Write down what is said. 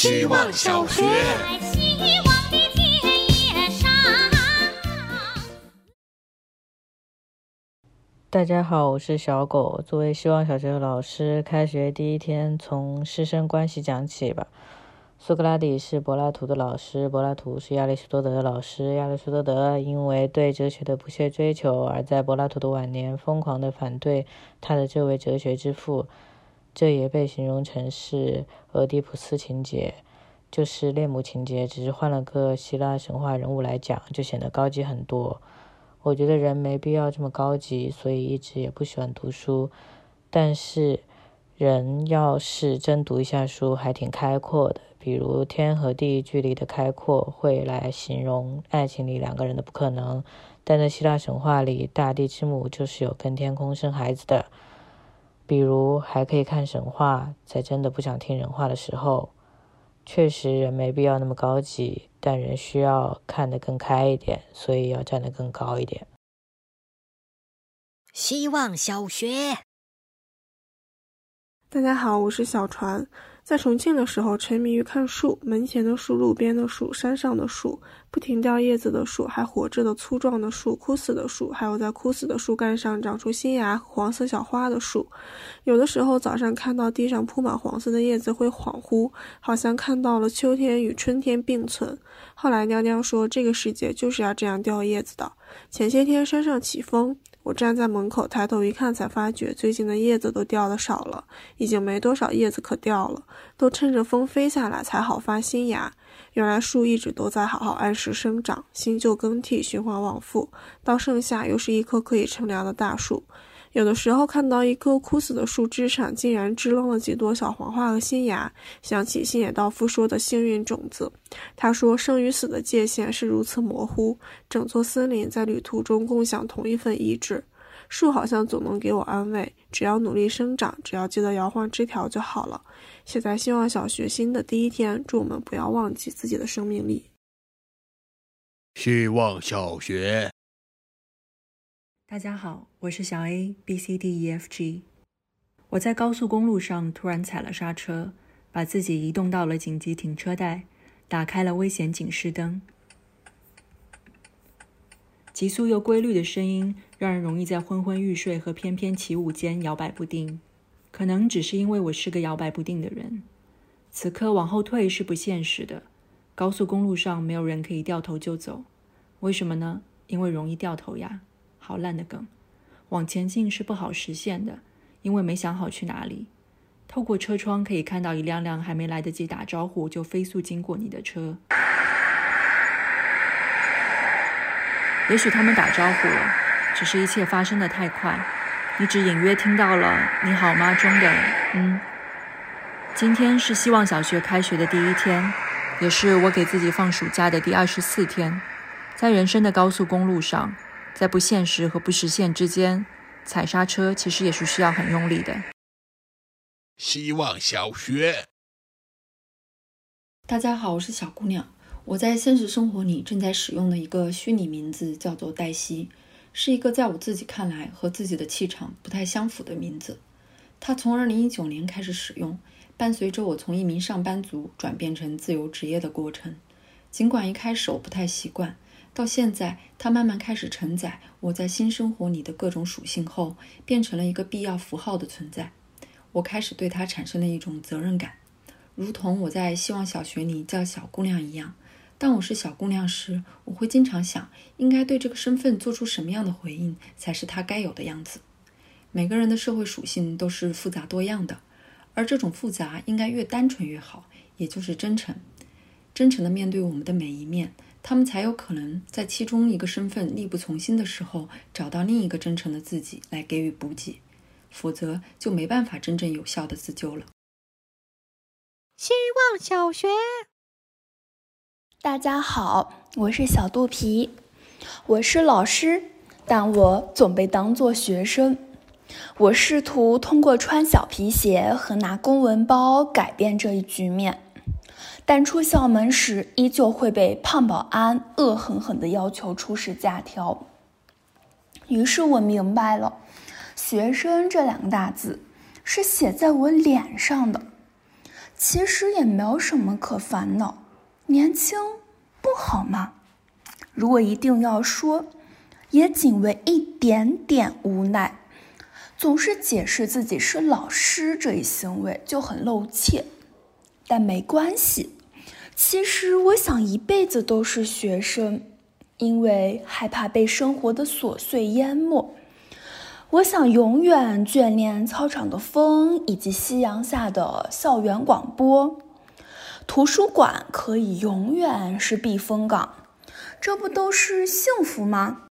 希望小学。大家好，我是小狗。作为希望小学的老师，开学第一天从师生关系讲起吧。苏格拉底是柏拉图的老师，柏拉图是亚里士多德的老师。亚里士多德因为对哲学的不懈追求，而在柏拉图的晚年疯狂地反对他的这位哲学之父。这也被形容成是俄狄浦斯情节，就是恋母情节，只是换了个希腊神话人物来讲，就显得高级很多。我觉得人没必要这么高级，所以一直也不喜欢读书。但是，人要是真读一下书，还挺开阔的。比如天和地距离的开阔，会来形容爱情里两个人的不可能。但在希腊神话里，大地之母就是有跟天空生孩子的。比如还可以看神话，在真的不想听人话的时候。确实，人没必要那么高级，但人需要看得更开一点，所以要站得更高一点。希望小学，大家好，我是小船。在重庆的时候，沉迷于看树，门前的树、路边的树、山上的树，不停掉叶子的树，还活着的粗壮的树、枯死的树，还有在枯死的树干上长出新芽、黄色小花的树。有的时候早上看到地上铺满黄色的叶子，会恍惚，好像看到了秋天与春天并存。后来娘娘说，这个世界就是要这样掉叶子的。前些天山上起风。我站在门口，抬头一看，才发觉最近的叶子都掉的少了，已经没多少叶子可掉了，都趁着风飞下来才好发新芽。原来树一直都在好好按时生长，新旧更替，循环往复，到盛夏又是一棵可以乘凉的大树。有的时候看到一棵枯死的树枝上竟然支棱了几朵小黄花和新芽，想起星野道夫说的幸运种子。他说，生与死的界限是如此模糊，整座森林在旅途中共享同一份意志。树好像总能给我安慰，只要努力生长，只要记得摇晃枝条就好了。写在希望小学新的第一天，祝我们不要忘记自己的生命力。希望小学。大家好，我是小 A B C D E F G。我在高速公路上突然踩了刹车，把自己移动到了紧急停车带，打开了危险警示灯。急速又规律的声音让人容易在昏昏欲睡和翩翩起舞间摇摆不定。可能只是因为我是个摇摆不定的人。此刻往后退是不现实的。高速公路上没有人可以掉头就走，为什么呢？因为容易掉头呀。好烂的梗，往前进是不好实现的，因为没想好去哪里。透过车窗可以看到一辆辆还没来得及打招呼就飞速经过你的车。也许他们打招呼了，只是一切发生的太快，你只隐约听到了“你好吗”中的“嗯”。今天是希望小学开学的第一天，也是我给自己放暑假的第二十四天，在人生的高速公路上。在不现实和不实现之间，踩刹车其实也是需要很用力的。希望小学，大家好，我是小姑娘。我在现实生活里正在使用的一个虚拟名字叫做黛西，是一个在我自己看来和自己的气场不太相符的名字。它从二零一九年开始使用，伴随着我从一名上班族转变成自由职业的过程。尽管一开始我不太习惯。到现在，它慢慢开始承载我在新生活里的各种属性后，变成了一个必要符号的存在。我开始对它产生了一种责任感，如同我在希望小学里叫小姑娘一样。当我是小姑娘时，我会经常想，应该对这个身份做出什么样的回应才是她该有的样子。每个人的社会属性都是复杂多样的，而这种复杂应该越单纯越好，也就是真诚，真诚的面对我们的每一面。他们才有可能在其中一个身份力不从心的时候，找到另一个真诚的自己来给予补给，否则就没办法真正有效的自救了。希望小学，大家好，我是小肚皮，我是老师，但我总被当作学生。我试图通过穿小皮鞋和拿公文包改变这一局面。但出校门时，依旧会被胖保安恶狠狠地要求出示假条。于是我明白了，“学生”这两个大字是写在我脸上的。其实也没有什么可烦恼，年轻不好吗？如果一定要说，也仅为一点点无奈。总是解释自己是老师这一行为就很露怯，但没关系。其实我想一辈子都是学生，因为害怕被生活的琐碎淹没。我想永远眷恋操场的风，以及夕阳下的校园广播。图书馆可以永远是避风港，这不都是幸福吗？